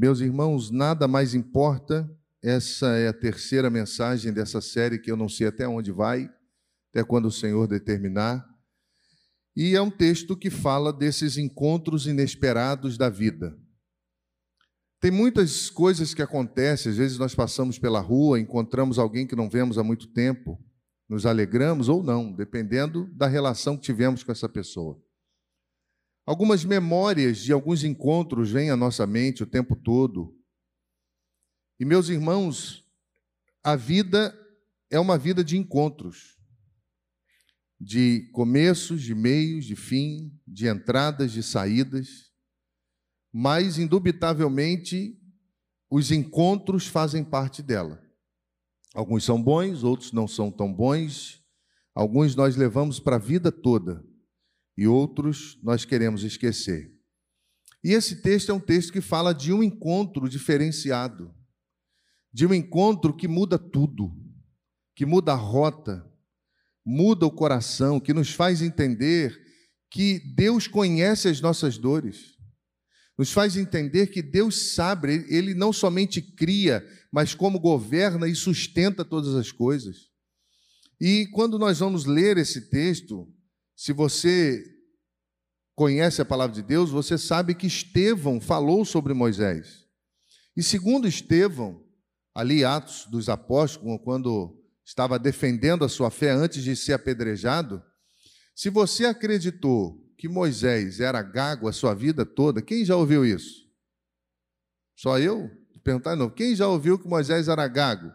Meus irmãos, nada mais importa. Essa é a terceira mensagem dessa série que eu não sei até onde vai, até quando o Senhor determinar. E é um texto que fala desses encontros inesperados da vida. Tem muitas coisas que acontecem, às vezes nós passamos pela rua, encontramos alguém que não vemos há muito tempo, nos alegramos ou não, dependendo da relação que tivemos com essa pessoa. Algumas memórias de alguns encontros vêm à nossa mente o tempo todo. E, meus irmãos, a vida é uma vida de encontros, de começos, de meios, de fim, de entradas, de saídas, mas, indubitavelmente, os encontros fazem parte dela. Alguns são bons, outros não são tão bons, alguns nós levamos para a vida toda e outros nós queremos esquecer. E esse texto é um texto que fala de um encontro diferenciado, de um encontro que muda tudo, que muda a rota, muda o coração, que nos faz entender que Deus conhece as nossas dores, nos faz entender que Deus sabe, Ele não somente cria, mas como governa e sustenta todas as coisas. E quando nós vamos ler esse texto, se você conhece a palavra de Deus, você sabe que Estevão falou sobre Moisés. E segundo Estevão, ali Atos dos Apóstolos, quando estava defendendo a sua fé antes de ser apedrejado, se você acreditou que Moisés era gago a sua vida toda, quem já ouviu isso? Só eu? Perguntar não. Quem já ouviu que Moisés era gago?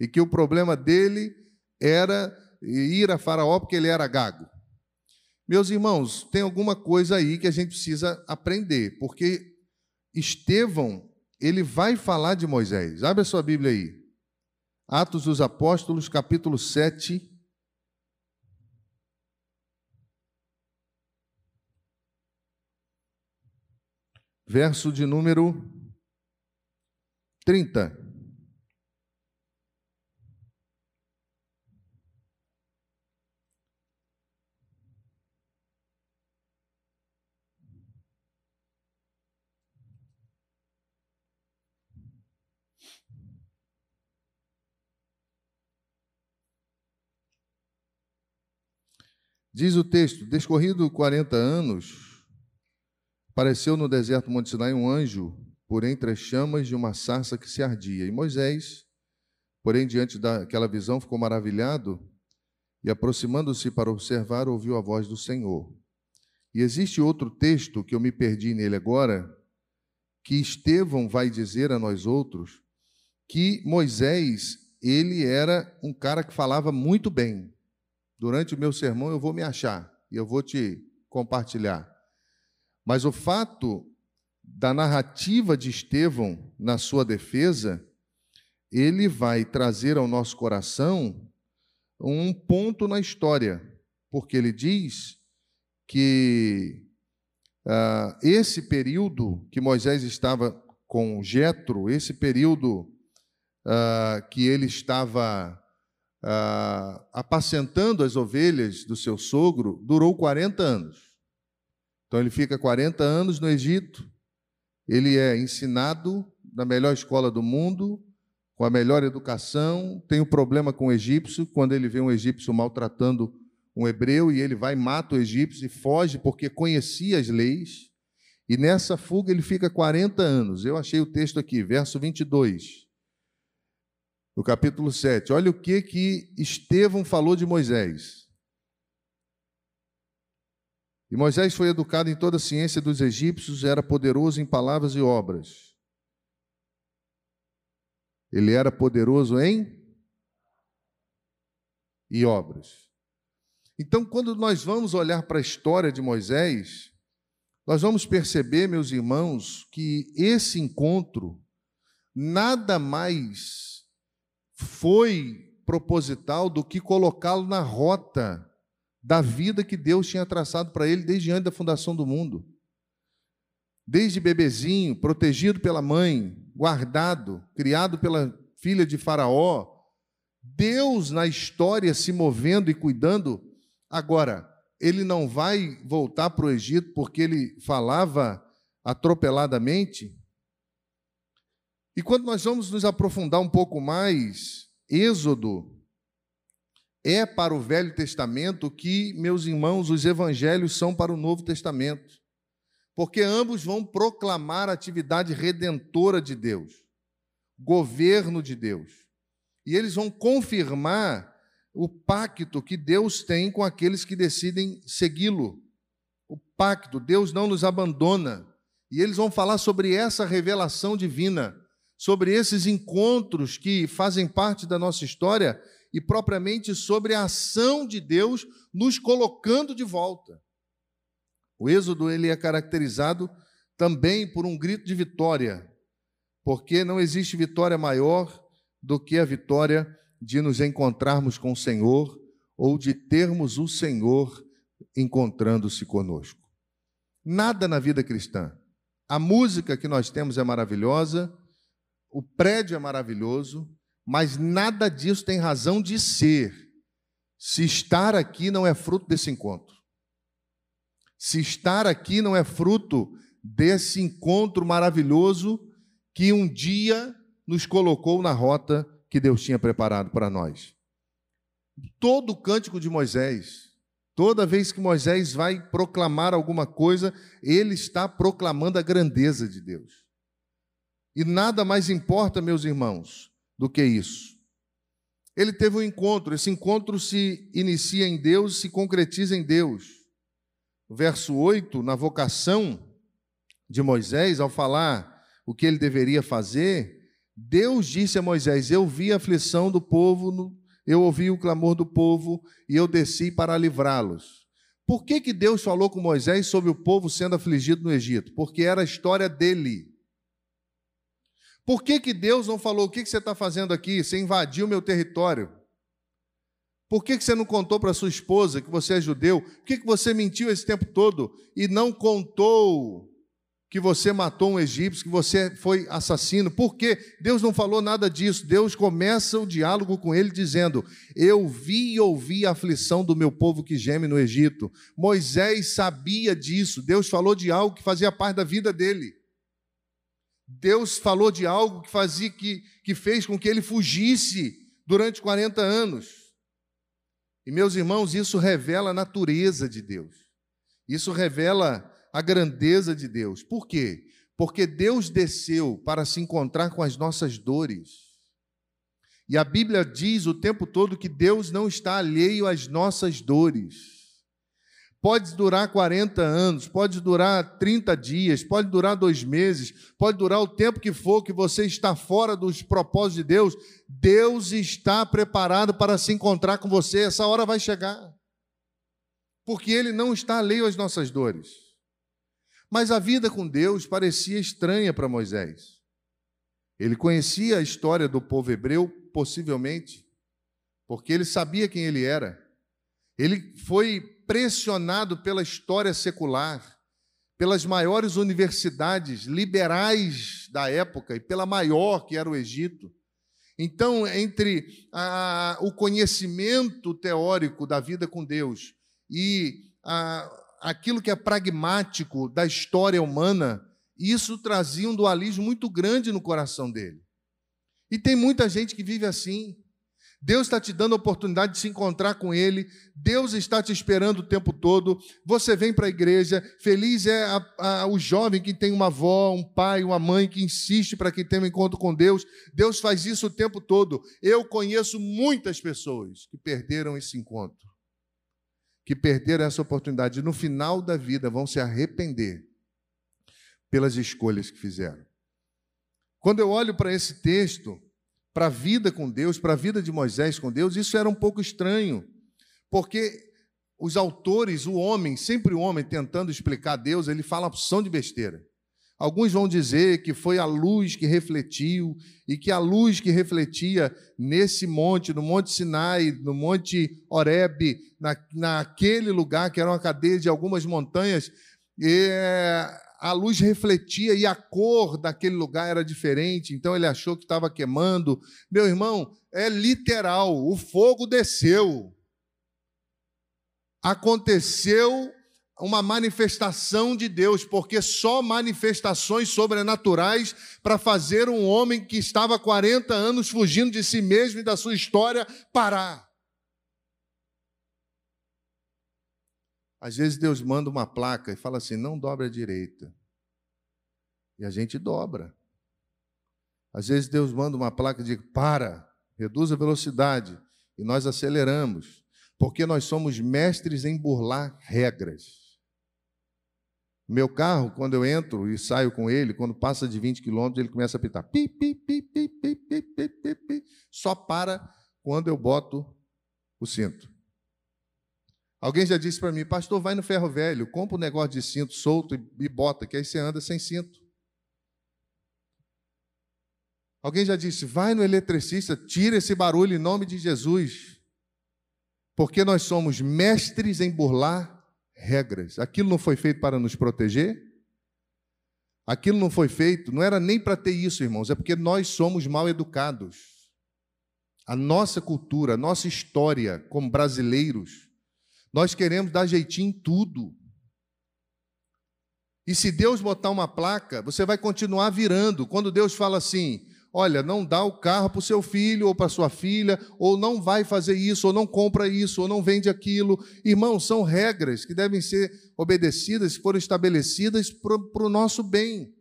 E que o problema dele era ir a Faraó porque ele era gago. Meus irmãos, tem alguma coisa aí que a gente precisa aprender, porque Estevão, ele vai falar de Moisés. Abre a sua Bíblia aí. Atos dos Apóstolos, capítulo 7. Verso de número 30. Diz o texto: Descorrido 40 anos, apareceu no deserto Monte Sinai um anjo por entre as chamas de uma sarça que se ardia. E Moisés, porém, diante daquela visão, ficou maravilhado e, aproximando-se para observar, ouviu a voz do Senhor. E existe outro texto que eu me perdi nele agora, que Estevão vai dizer a nós outros que Moisés, ele era um cara que falava muito bem. Durante o meu sermão eu vou me achar e eu vou te compartilhar. Mas o fato da narrativa de Estevão na sua defesa, ele vai trazer ao nosso coração um ponto na história, porque ele diz que uh, esse período que Moisés estava com Jetro, esse período uh, que ele estava ah, apacentando as ovelhas do seu sogro, durou 40 anos. Então ele fica 40 anos no Egito, ele é ensinado na melhor escola do mundo, com a melhor educação, tem um problema com o egípcio, quando ele vê um egípcio maltratando um hebreu, e ele vai, mata o egípcio e foge porque conhecia as leis. E nessa fuga ele fica 40 anos. Eu achei o texto aqui, verso 22 no capítulo 7. Olha o que que Estevão falou de Moisés. E Moisés foi educado em toda a ciência dos egípcios, era poderoso em palavras e obras. Ele era poderoso em e obras. Então, quando nós vamos olhar para a história de Moisés, nós vamos perceber, meus irmãos, que esse encontro nada mais foi proposital do que colocá-lo na rota da vida que Deus tinha traçado para ele desde antes da fundação do mundo. Desde bebezinho, protegido pela mãe, guardado, criado pela filha de Faraó, Deus na história se movendo e cuidando. Agora, ele não vai voltar para o Egito porque ele falava atropeladamente? E quando nós vamos nos aprofundar um pouco mais, Êxodo é para o Velho Testamento que, meus irmãos, os evangelhos são para o Novo Testamento. Porque ambos vão proclamar a atividade redentora de Deus, governo de Deus. E eles vão confirmar o pacto que Deus tem com aqueles que decidem segui-lo. O pacto, Deus não nos abandona. E eles vão falar sobre essa revelação divina, sobre esses encontros que fazem parte da nossa história e propriamente sobre a ação de Deus nos colocando de volta. O êxodo ele é caracterizado também por um grito de vitória, porque não existe vitória maior do que a vitória de nos encontrarmos com o Senhor ou de termos o Senhor encontrando-se conosco. Nada na vida cristã. A música que nós temos é maravilhosa, o prédio é maravilhoso, mas nada disso tem razão de ser se estar aqui não é fruto desse encontro. Se estar aqui não é fruto desse encontro maravilhoso que um dia nos colocou na rota que Deus tinha preparado para nós. Todo o cântico de Moisés, toda vez que Moisés vai proclamar alguma coisa, ele está proclamando a grandeza de Deus. E nada mais importa, meus irmãos, do que isso. Ele teve um encontro, esse encontro se inicia em Deus, se concretiza em Deus. verso 8, na vocação de Moisés, ao falar o que ele deveria fazer, Deus disse a Moisés: Eu vi a aflição do povo, eu ouvi o clamor do povo e eu desci para livrá-los. Por que, que Deus falou com Moisés sobre o povo sendo afligido no Egito? Porque era a história dele. Por que, que Deus não falou: O que, que você está fazendo aqui? Você invadiu meu território. Por que, que você não contou para sua esposa que você é judeu? Por que, que você mentiu esse tempo todo e não contou que você matou um egípcio, que você foi assassino. Por quê? Deus não falou nada disso. Deus começa o diálogo com ele dizendo: Eu vi e ouvi a aflição do meu povo que geme no Egito. Moisés sabia disso. Deus falou de algo que fazia parte da vida dele. Deus falou de algo que fazia que, que fez com que ele fugisse durante 40 anos. E meus irmãos, isso revela a natureza de Deus. Isso revela a grandeza de Deus. Por quê? Porque Deus desceu para se encontrar com as nossas dores. E a Bíblia diz o tempo todo que Deus não está alheio às nossas dores. Pode durar 40 anos, pode durar 30 dias, pode durar dois meses, pode durar o tempo que for que você está fora dos propósitos de Deus. Deus está preparado para se encontrar com você. Essa hora vai chegar. Porque Ele não está alheio às nossas dores. Mas a vida com Deus parecia estranha para Moisés. Ele conhecia a história do povo hebreu, possivelmente, porque ele sabia quem ele era. Ele foi pressionado pela história secular, pelas maiores universidades liberais da época e pela maior, que era o Egito. Então, entre a, o conhecimento teórico da vida com Deus e a, aquilo que é pragmático da história humana, isso trazia um dualismo muito grande no coração dele. E tem muita gente que vive assim. Deus está te dando a oportunidade de se encontrar com Ele, Deus está te esperando o tempo todo. Você vem para a igreja, feliz é a, a, o jovem que tem uma avó, um pai, uma mãe que insiste para que tenha um encontro com Deus. Deus faz isso o tempo todo. Eu conheço muitas pessoas que perderam esse encontro que perderam essa oportunidade no final da vida vão se arrepender pelas escolhas que fizeram. Quando eu olho para esse texto, para a vida com Deus, para a vida de Moisés com Deus, isso era um pouco estranho, porque os autores, o homem, sempre o homem tentando explicar Deus, ele fala opção de besteira. Alguns vão dizer que foi a luz que refletiu e que a luz que refletia nesse monte, no Monte Sinai, no Monte Horebe, na, naquele lugar que era uma cadeia de algumas montanhas, é, a luz refletia e a cor daquele lugar era diferente, então ele achou que estava queimando. Meu irmão, é literal, o fogo desceu. Aconteceu uma manifestação de Deus, porque só manifestações sobrenaturais para fazer um homem que estava 40 anos fugindo de si mesmo e da sua história parar. Às vezes Deus manda uma placa e fala assim: não dobre a direita. E a gente dobra. Às vezes Deus manda uma placa de para, reduz a velocidade. E nós aceleramos. Porque nós somos mestres em burlar regras. Meu carro, quando eu entro e saio com ele, quando passa de 20 quilômetros, ele começa a apitar. Pi, pi, pi, pi, pi, pi, pi, pi, pi. Só para quando eu boto o cinto. Alguém já disse para mim, pastor, vai no ferro velho, compra um negócio de cinto solto e, bota, que aí você anda sem cinto. Alguém já disse, vai no eletricista, tira esse barulho em nome de Jesus. Porque nós somos mestres em burlar regras. Aquilo não foi feito para nos proteger? Aquilo não foi feito, não era nem para ter isso, irmãos, é porque nós somos mal educados. A nossa cultura, a nossa história como brasileiros, nós queremos dar jeitinho em tudo. E se Deus botar uma placa, você vai continuar virando. Quando Deus fala assim: olha, não dá o carro para o seu filho ou para sua filha, ou não vai fazer isso, ou não compra isso, ou não vende aquilo. Irmãos, são regras que devem ser obedecidas, foram estabelecidas para o nosso bem.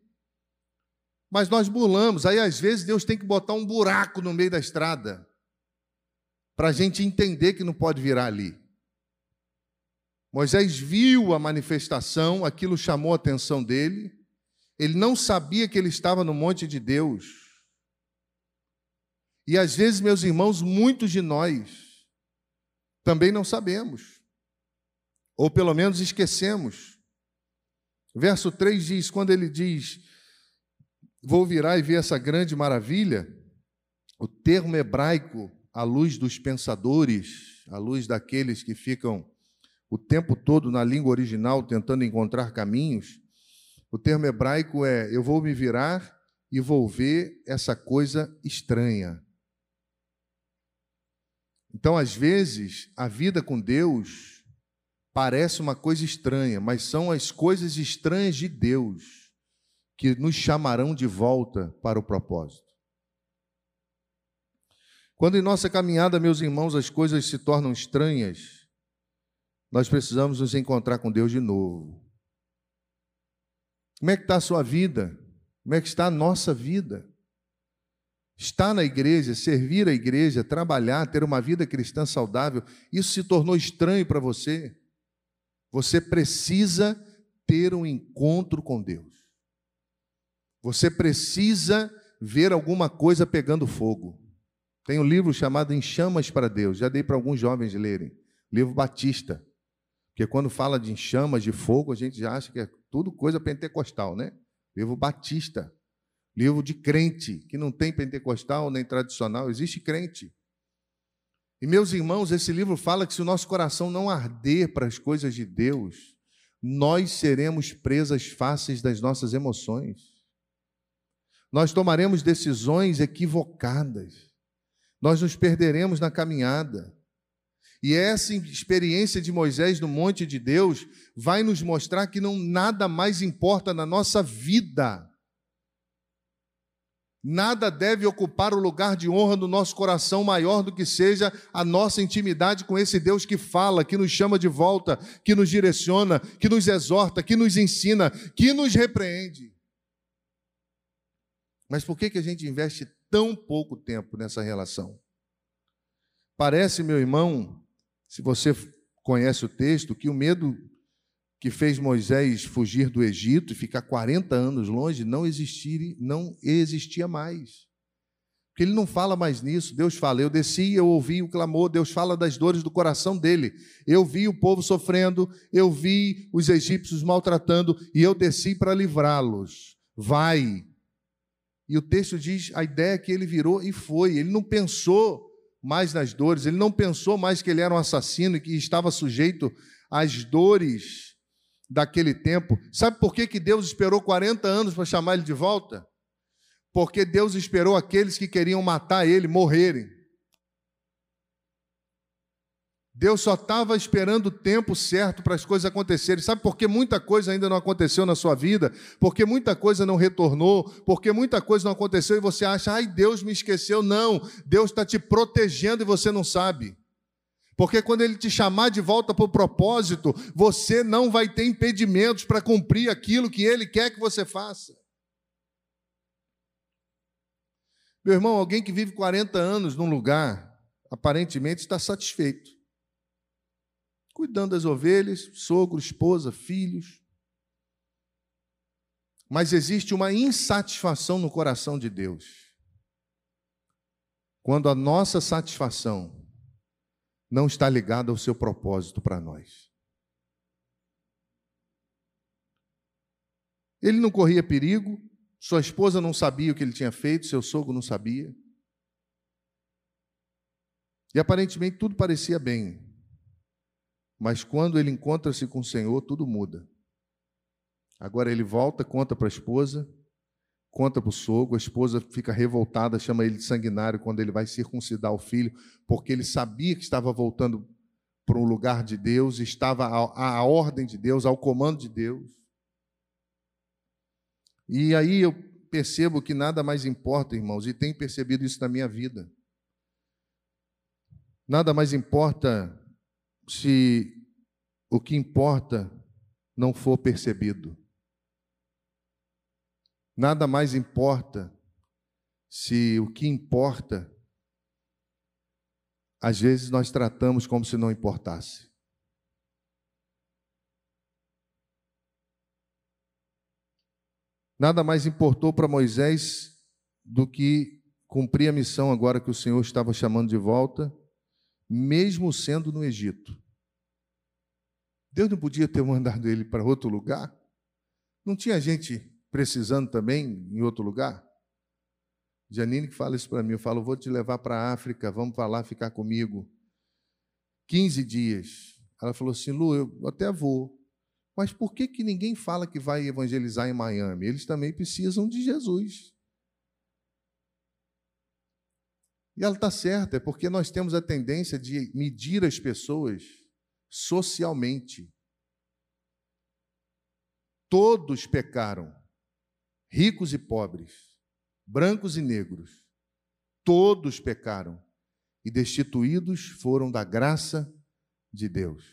Mas nós burlamos, aí às vezes Deus tem que botar um buraco no meio da estrada, para a gente entender que não pode virar ali. Moisés viu a manifestação, aquilo chamou a atenção dele. Ele não sabia que ele estava no monte de Deus. E às vezes, meus irmãos, muitos de nós também não sabemos, ou pelo menos esquecemos. Verso 3 diz: quando ele diz, Vou virar e ver essa grande maravilha, o termo hebraico, à luz dos pensadores, à luz daqueles que ficam o tempo todo na língua original tentando encontrar caminhos, o termo hebraico é: eu vou me virar e vou ver essa coisa estranha. Então, às vezes, a vida com Deus parece uma coisa estranha, mas são as coisas estranhas de Deus que nos chamarão de volta para o propósito. Quando em nossa caminhada, meus irmãos, as coisas se tornam estranhas, nós precisamos nos encontrar com Deus de novo. Como é que está a sua vida? Como é que está a nossa vida? Estar na igreja, servir a igreja, trabalhar, ter uma vida cristã saudável, isso se tornou estranho para você? Você precisa ter um encontro com Deus. Você precisa ver alguma coisa pegando fogo. Tem um livro chamado Em Chamas para Deus, já dei para alguns jovens lerem. Livro Batista. Porque quando fala de chamas de fogo, a gente já acha que é tudo coisa pentecostal, né? Livro batista, livro de crente, que não tem pentecostal nem tradicional, existe crente. E meus irmãos, esse livro fala que se o nosso coração não arder para as coisas de Deus, nós seremos presas fáceis das nossas emoções. Nós tomaremos decisões equivocadas. Nós nos perderemos na caminhada. E essa experiência de Moisés no monte de Deus vai nos mostrar que não nada mais importa na nossa vida. Nada deve ocupar o lugar de honra no nosso coração maior do que seja a nossa intimidade com esse Deus que fala, que nos chama de volta, que nos direciona, que nos exorta, que nos ensina, que nos repreende. Mas por que, que a gente investe tão pouco tempo nessa relação? Parece, meu irmão, se você conhece o texto, que o medo que fez Moisés fugir do Egito e ficar 40 anos longe não existia, não existia mais. Porque ele não fala mais nisso. Deus fala: Eu desci, eu ouvi o clamor. Deus fala das dores do coração dele. Eu vi o povo sofrendo, eu vi os egípcios maltratando e eu desci para livrá-los. Vai. E o texto diz a ideia que ele virou e foi. Ele não pensou mais nas dores, ele não pensou mais que ele era um assassino e que estava sujeito às dores daquele tempo. Sabe por que, que Deus esperou 40 anos para chamar ele de volta? Porque Deus esperou aqueles que queriam matar ele morrerem. Deus só estava esperando o tempo certo para as coisas acontecerem. Sabe por que muita coisa ainda não aconteceu na sua vida? Porque muita coisa não retornou, porque muita coisa não aconteceu e você acha, ai, Deus me esqueceu. Não, Deus está te protegendo e você não sabe. Porque quando Ele te chamar de volta para o propósito, você não vai ter impedimentos para cumprir aquilo que Ele quer que você faça. Meu irmão, alguém que vive 40 anos num lugar, aparentemente está satisfeito cuidando das ovelhas, sogro, esposa, filhos. Mas existe uma insatisfação no coração de Deus. Quando a nossa satisfação não está ligada ao seu propósito para nós. Ele não corria perigo, sua esposa não sabia o que ele tinha feito, seu sogro não sabia. E aparentemente tudo parecia bem. Mas quando ele encontra-se com o Senhor, tudo muda. Agora ele volta, conta para a esposa, conta para o sogro, a esposa fica revoltada, chama ele de sanguinário quando ele vai circuncidar o filho, porque ele sabia que estava voltando para um lugar de Deus, estava à, ordem de Deus, ao comando de Deus. E aí eu percebo que nada mais importa, irmãos, e tenho percebido isso na minha vida. Nada mais importa se o que importa não for percebido. Nada mais importa se o que importa, às vezes nós tratamos como se não importasse. Nada mais importou para Moisés do que cumprir a missão agora que o Senhor estava chamando de volta mesmo sendo no Egito. Deus não podia ter mandado ele para outro lugar? Não tinha gente precisando também em outro lugar? Janine que fala isso para mim, eu falo, vou te levar para a África, vamos para lá ficar comigo. 15 dias. Ela falou assim, Lu, eu até vou. Mas por que, que ninguém fala que vai evangelizar em Miami? Eles também precisam de Jesus. E ela está certa, é porque nós temos a tendência de medir as pessoas socialmente. Todos pecaram, ricos e pobres, brancos e negros, todos pecaram e destituídos foram da graça de Deus.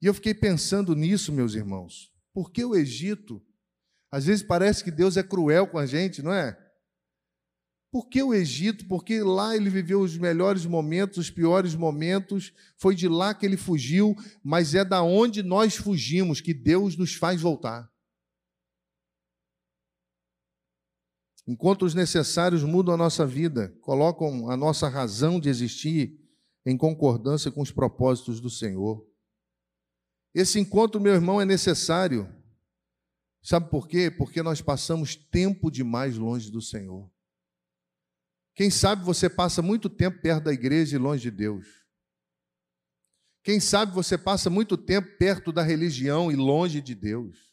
E eu fiquei pensando nisso, meus irmãos, porque o Egito, às vezes parece que Deus é cruel com a gente, não é? Por que o Egito? Porque lá ele viveu os melhores momentos, os piores momentos, foi de lá que ele fugiu, mas é da onde nós fugimos que Deus nos faz voltar. Encontros necessários mudam a nossa vida, colocam a nossa razão de existir em concordância com os propósitos do Senhor. Esse encontro, meu irmão, é necessário. Sabe por quê? Porque nós passamos tempo demais longe do Senhor. Quem sabe você passa muito tempo perto da igreja e longe de Deus. Quem sabe você passa muito tempo perto da religião e longe de Deus.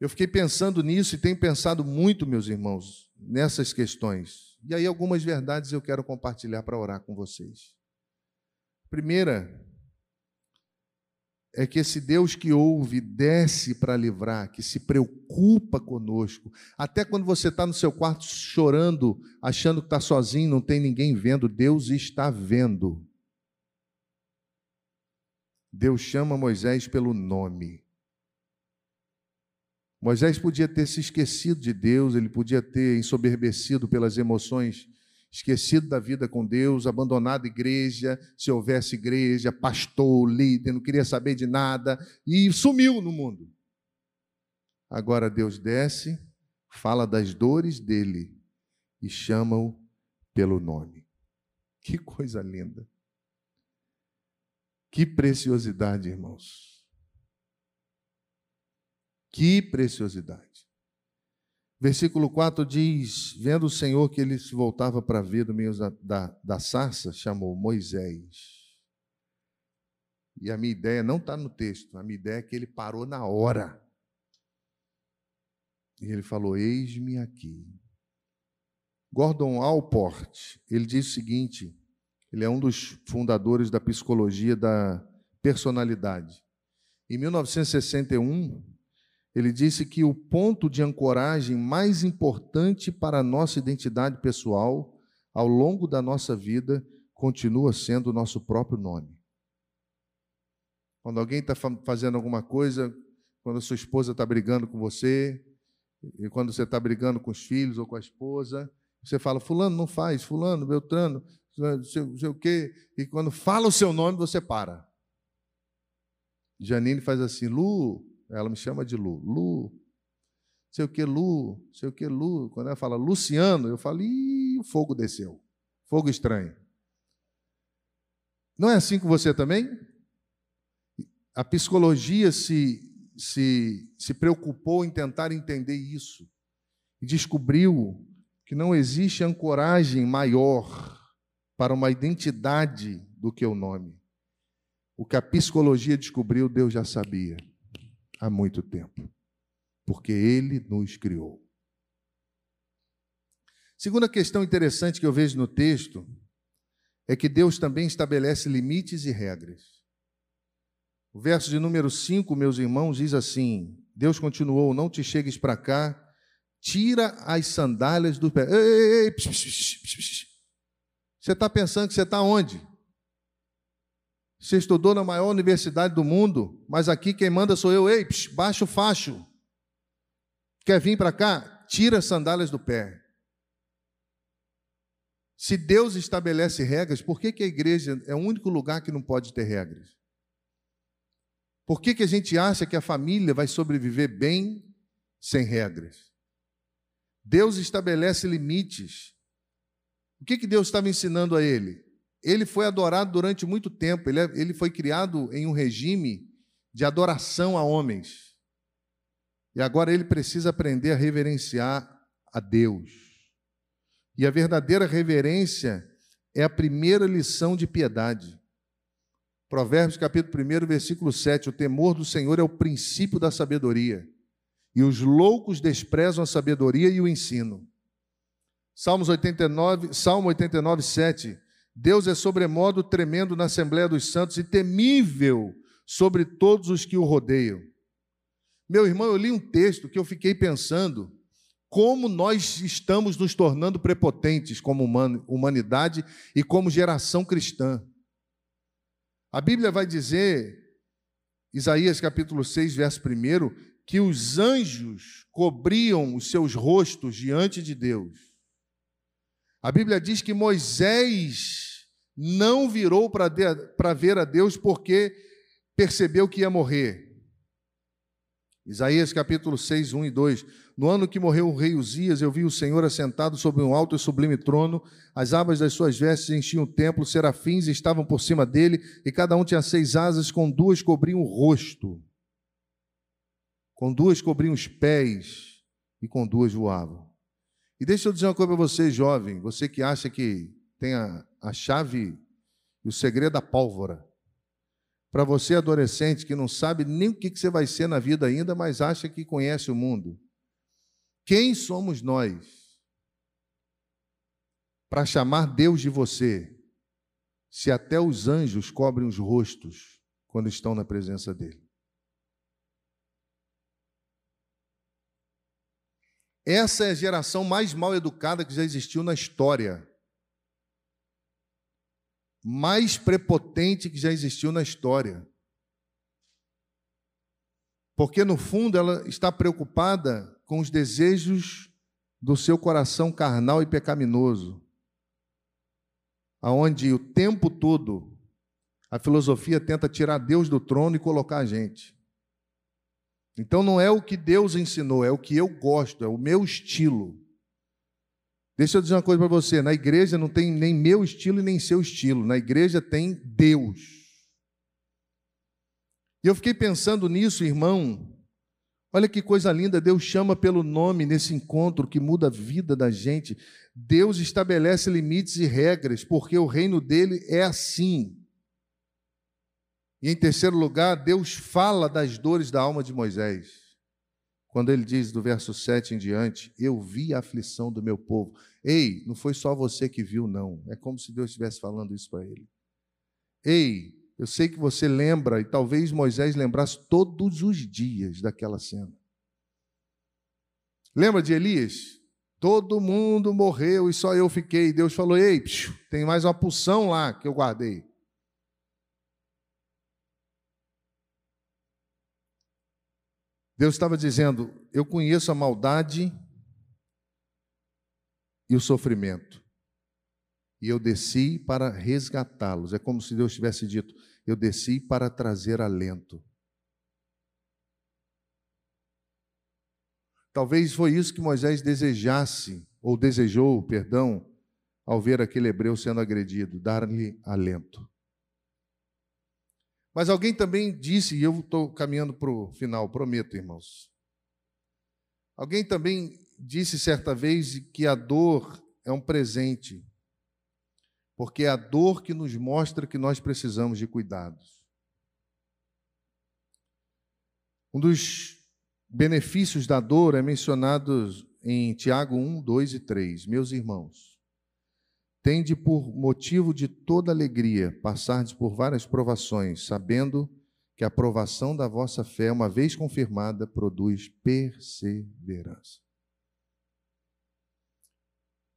Eu fiquei pensando nisso e tenho pensado muito, meus irmãos, nessas questões. E aí, algumas verdades eu quero compartilhar para orar com vocês. Primeira, é que esse Deus que ouve, desce para livrar, que se preocupa conosco. Até quando você está no seu quarto chorando, achando que está sozinho, não tem ninguém vendo, Deus está vendo. Deus chama Moisés pelo nome. Moisés podia ter se esquecido de Deus, ele podia ter ensoberbecido pelas emoções esquecido da vida com Deus, abandonado a igreja, se houvesse igreja, pastor, líder, não queria saber de nada e sumiu no mundo. Agora Deus desce, fala das dores dele e chama-o pelo nome. Que coisa linda. Que preciosidade, irmãos. Que preciosidade. Versículo 4 diz: Vendo o Senhor que ele se voltava para ver do meio da, da, da sarça, chamou Moisés. E a minha ideia não está no texto, a minha ideia é que ele parou na hora. E ele falou: Eis-me aqui. Gordon Alport, ele diz o seguinte: Ele é um dos fundadores da psicologia da personalidade. Em 1961, ele disse que o ponto de ancoragem mais importante para a nossa identidade pessoal ao longo da nossa vida continua sendo o nosso próprio nome. Quando alguém está fazendo alguma coisa, quando a sua esposa está brigando com você, e quando você está brigando com os filhos ou com a esposa, você fala, fulano não faz, fulano, Beltrano, não sei o quê, e quando fala o seu nome, você para. Janine faz assim, Lu, ela me chama de Lu, Lu, sei o que, Lu, sei o que, Lu. Quando ela fala Luciano, eu falo, ih, o fogo desceu, fogo estranho. Não é assim com você também? A psicologia se, se, se preocupou em tentar entender isso e descobriu que não existe ancoragem maior para uma identidade do que o nome. O que a psicologia descobriu, Deus já sabia há muito tempo, porque Ele nos criou. Segunda questão interessante que eu vejo no texto é que Deus também estabelece limites e regras. O verso de número 5, meus irmãos, diz assim: Deus continuou: Não te chegues para cá, tira as sandálias do pé. Ei, ei, ei, psh, psh, psh, Você está pensando que você está onde? Você estudou na maior universidade do mundo, mas aqui quem manda sou eu. Ei, psh, baixa o facho. Quer vir para cá? Tira as sandálias do pé. Se Deus estabelece regras, por que, que a igreja é o único lugar que não pode ter regras? Por que, que a gente acha que a família vai sobreviver bem sem regras? Deus estabelece limites. O que, que Deus estava ensinando a ele? Ele foi adorado durante muito tempo. Ele, é, ele foi criado em um regime de adoração a homens. E agora ele precisa aprender a reverenciar a Deus. E a verdadeira reverência é a primeira lição de piedade. Provérbios capítulo 1, versículo 7: O temor do Senhor é o princípio da sabedoria, e os loucos desprezam a sabedoria e o ensino. Salmos 89, Salmo 89, 7. Deus é sobremodo tremendo na Assembleia dos Santos e temível sobre todos os que o rodeiam. Meu irmão, eu li um texto que eu fiquei pensando como nós estamos nos tornando prepotentes como humanidade e como geração cristã. A Bíblia vai dizer, Isaías capítulo 6, verso 1, que os anjos cobriam os seus rostos diante de Deus. A Bíblia diz que Moisés não virou para ver a Deus porque percebeu que ia morrer. Isaías capítulo 6, 1 e 2. No ano que morreu o rei Uzias, eu vi o Senhor assentado sobre um alto e sublime trono, as abas das suas vestes enchiam o templo, serafins estavam por cima dele, e cada um tinha seis asas, com duas cobriam o rosto, com duas cobriam os pés, e com duas voavam. E deixa eu dizer uma coisa para você, jovem, você que acha que tem a, a chave e o segredo da pólvora. Para você, adolescente, que não sabe nem o que você vai ser na vida ainda, mas acha que conhece o mundo. Quem somos nós para chamar Deus de você, se até os anjos cobrem os rostos quando estão na presença dele? Essa é a geração mais mal educada que já existiu na história mais prepotente que já existiu na história. Porque, no fundo, ela está preocupada com os desejos do seu coração carnal e pecaminoso, aonde o tempo todo a filosofia tenta tirar Deus do trono e colocar a gente. Então não é o que Deus ensinou, é o que eu gosto, é o meu estilo. Deixa eu dizer uma coisa para você: na igreja não tem nem meu estilo e nem seu estilo, na igreja tem Deus. E eu fiquei pensando nisso, irmão. Olha que coisa linda, Deus chama pelo nome nesse encontro que muda a vida da gente. Deus estabelece limites e regras, porque o reino dele é assim. E em terceiro lugar, Deus fala das dores da alma de Moisés. Quando ele diz do verso 7 em diante: Eu vi a aflição do meu povo. Ei, não foi só você que viu, não. É como se Deus estivesse falando isso para ele. Ei, eu sei que você lembra, e talvez Moisés lembrasse todos os dias daquela cena. Lembra de Elias? Todo mundo morreu e só eu fiquei. Deus falou: Ei, tem mais uma porção lá que eu guardei. Deus estava dizendo: Eu conheço a maldade e o sofrimento. E eu desci para resgatá-los. É como se Deus tivesse dito: Eu desci para trazer alento. Talvez foi isso que Moisés desejasse, ou desejou, perdão, ao ver aquele hebreu sendo agredido, dar-lhe alento. Mas alguém também disse, e eu estou caminhando para o final, prometo, irmãos. Alguém também disse certa vez que a dor é um presente, porque é a dor que nos mostra que nós precisamos de cuidados. Um dos benefícios da dor é mencionado em Tiago 1, 2 e 3. Meus irmãos, Tende por motivo de toda alegria passardes por várias provações, sabendo que a provação da vossa fé, uma vez confirmada, produz perseverança.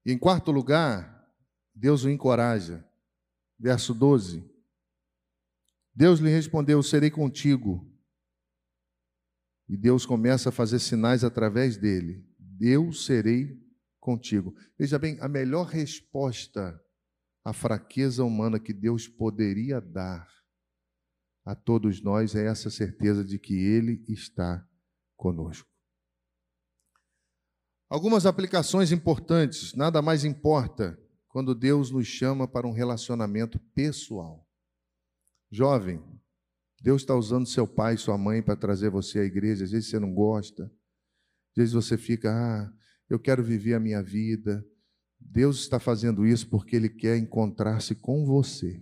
E em quarto lugar, Deus o encoraja. Verso 12. Deus lhe respondeu: Serei contigo. E Deus começa a fazer sinais através dele. Eu serei contigo. Veja bem, a melhor resposta à fraqueza humana que Deus poderia dar a todos nós é essa certeza de que Ele está conosco. Algumas aplicações importantes, nada mais importa quando Deus nos chama para um relacionamento pessoal. Jovem, Deus está usando seu pai, sua mãe para trazer você à igreja. Às vezes você não gosta, às vezes você fica, ah, eu quero viver a minha vida. Deus está fazendo isso porque Ele quer encontrar-se com você.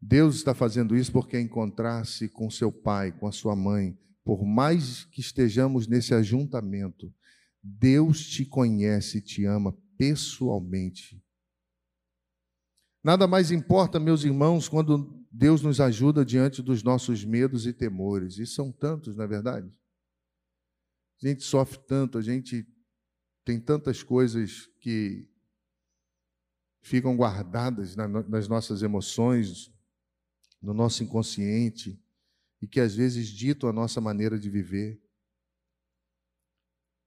Deus está fazendo isso porque encontrar-se com seu pai, com a sua mãe. Por mais que estejamos nesse ajuntamento, Deus te conhece e te ama pessoalmente. Nada mais importa, meus irmãos, quando Deus nos ajuda diante dos nossos medos e temores, e são tantos, na é verdade. A gente sofre tanto, a gente tem tantas coisas que ficam guardadas nas nossas emoções, no nosso inconsciente, e que às vezes ditam a nossa maneira de viver.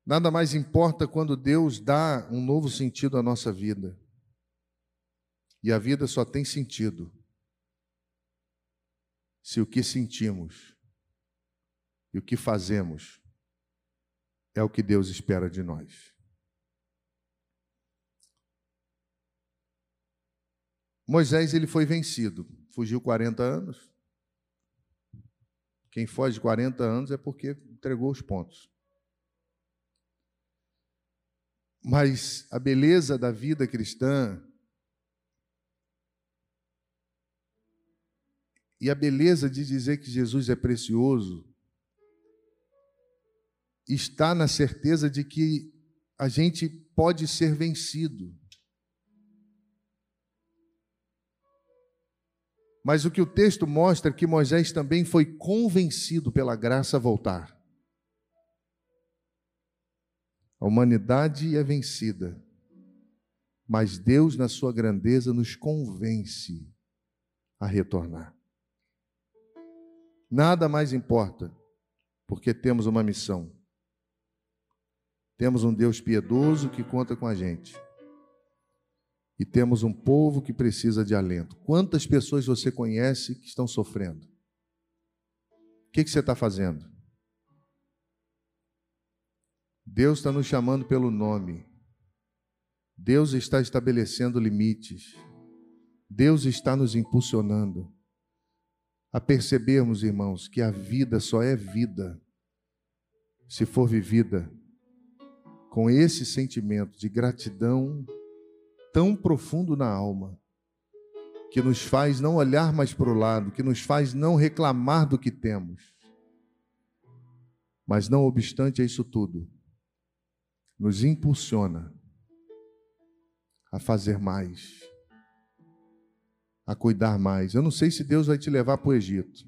Nada mais importa quando Deus dá um novo sentido à nossa vida. E a vida só tem sentido se o que sentimos e o que fazemos é o que Deus espera de nós. Moisés ele foi vencido, fugiu 40 anos. Quem foge 40 anos é porque entregou os pontos. Mas a beleza da vida cristã e a beleza de dizer que Jesus é precioso está na certeza de que a gente pode ser vencido. Mas o que o texto mostra é que Moisés também foi convencido pela graça a voltar. A humanidade é vencida, mas Deus, na sua grandeza, nos convence a retornar. Nada mais importa, porque temos uma missão temos um Deus piedoso que conta com a gente. E temos um povo que precisa de alento. Quantas pessoas você conhece que estão sofrendo? O que, que você está fazendo? Deus está nos chamando pelo nome. Deus está estabelecendo limites. Deus está nos impulsionando a percebermos, irmãos, que a vida só é vida se for vivida com esse sentimento de gratidão tão profundo na alma, que nos faz não olhar mais para o lado, que nos faz não reclamar do que temos, Mas não obstante a isso tudo, nos impulsiona a fazer mais, a cuidar mais. Eu não sei se Deus vai te levar para o Egito.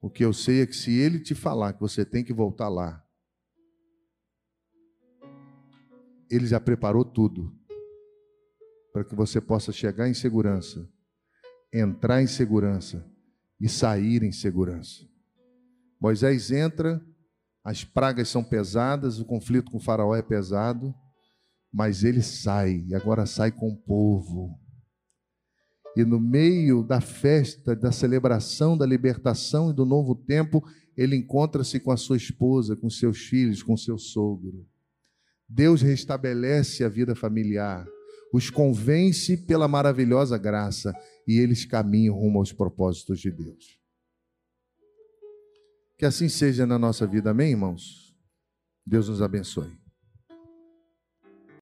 O que eu sei é que se Ele te falar que você tem que voltar lá, Ele já preparou tudo para que você possa chegar em segurança, entrar em segurança e sair em segurança. Moisés entra, as pragas são pesadas, o conflito com o Faraó é pesado, mas ele sai, e agora sai com o povo. E no meio da festa, da celebração da libertação e do novo tempo, ele encontra-se com a sua esposa, com seus filhos, com seu sogro. Deus restabelece a vida familiar, os convence pela maravilhosa graça e eles caminham rumo aos propósitos de Deus. Que assim seja na nossa vida, amém, irmãos? Deus nos abençoe.